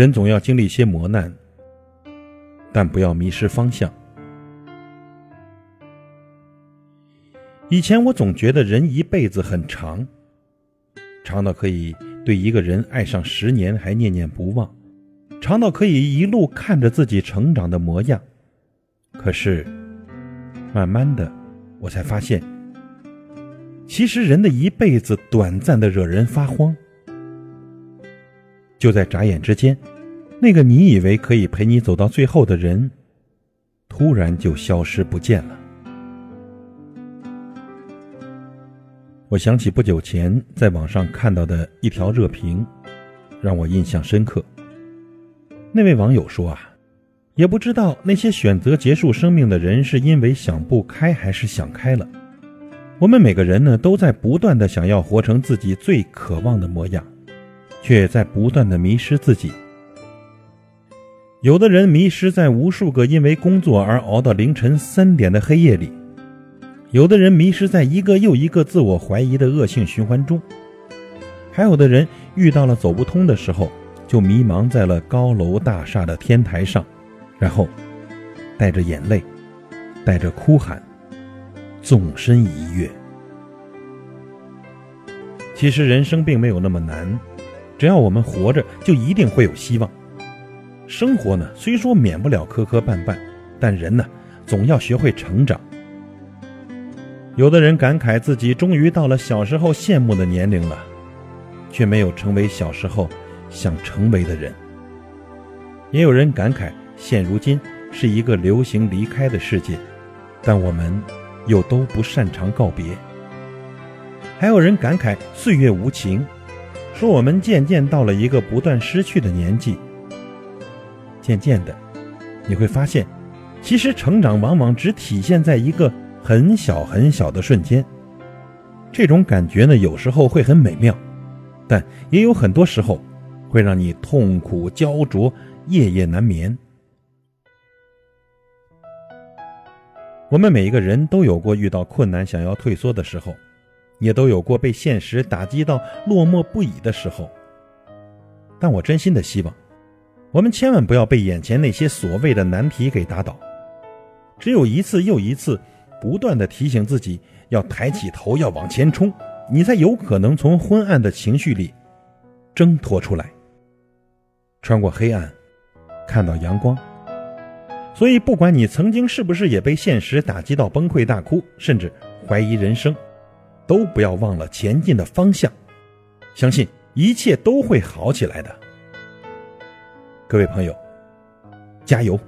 人总要经历一些磨难，但不要迷失方向。以前我总觉得人一辈子很长，长到可以对一个人爱上十年还念念不忘，长到可以一路看着自己成长的模样。可是，慢慢的，我才发现，其实人的一辈子短暂的惹人发慌。就在眨眼之间，那个你以为可以陪你走到最后的人，突然就消失不见了。我想起不久前在网上看到的一条热评，让我印象深刻。那位网友说啊，也不知道那些选择结束生命的人是因为想不开还是想开了。我们每个人呢，都在不断的想要活成自己最渴望的模样，却在不断的迷失自己。有的人迷失在无数个因为工作而熬到凌晨三点的黑夜里。有的人迷失在一个又一个自我怀疑的恶性循环中，还有的人遇到了走不通的时候，就迷茫在了高楼大厦的天台上，然后带着眼泪，带着哭喊，纵身一跃。其实人生并没有那么难，只要我们活着，就一定会有希望。生活呢，虽说免不了磕磕绊绊，但人呢，总要学会成长。有的人感慨自己终于到了小时候羡慕的年龄了，却没有成为小时候想成为的人。也有人感慨现如今是一个流行离开的世界，但我们又都不擅长告别。还有人感慨岁月无情，说我们渐渐到了一个不断失去的年纪。渐渐的，你会发现，其实成长往往只体现在一个。很小很小的瞬间，这种感觉呢，有时候会很美妙，但也有很多时候会让你痛苦焦灼，夜夜难眠。我们每一个人都有过遇到困难想要退缩的时候，也都有过被现实打击到落寞不已的时候。但我真心的希望，我们千万不要被眼前那些所谓的难题给打倒，只有一次又一次。不断的提醒自己要抬起头，要往前冲，你才有可能从昏暗的情绪里挣脱出来，穿过黑暗，看到阳光。所以，不管你曾经是不是也被现实打击到崩溃大哭，甚至怀疑人生，都不要忘了前进的方向，相信一切都会好起来的。各位朋友，加油！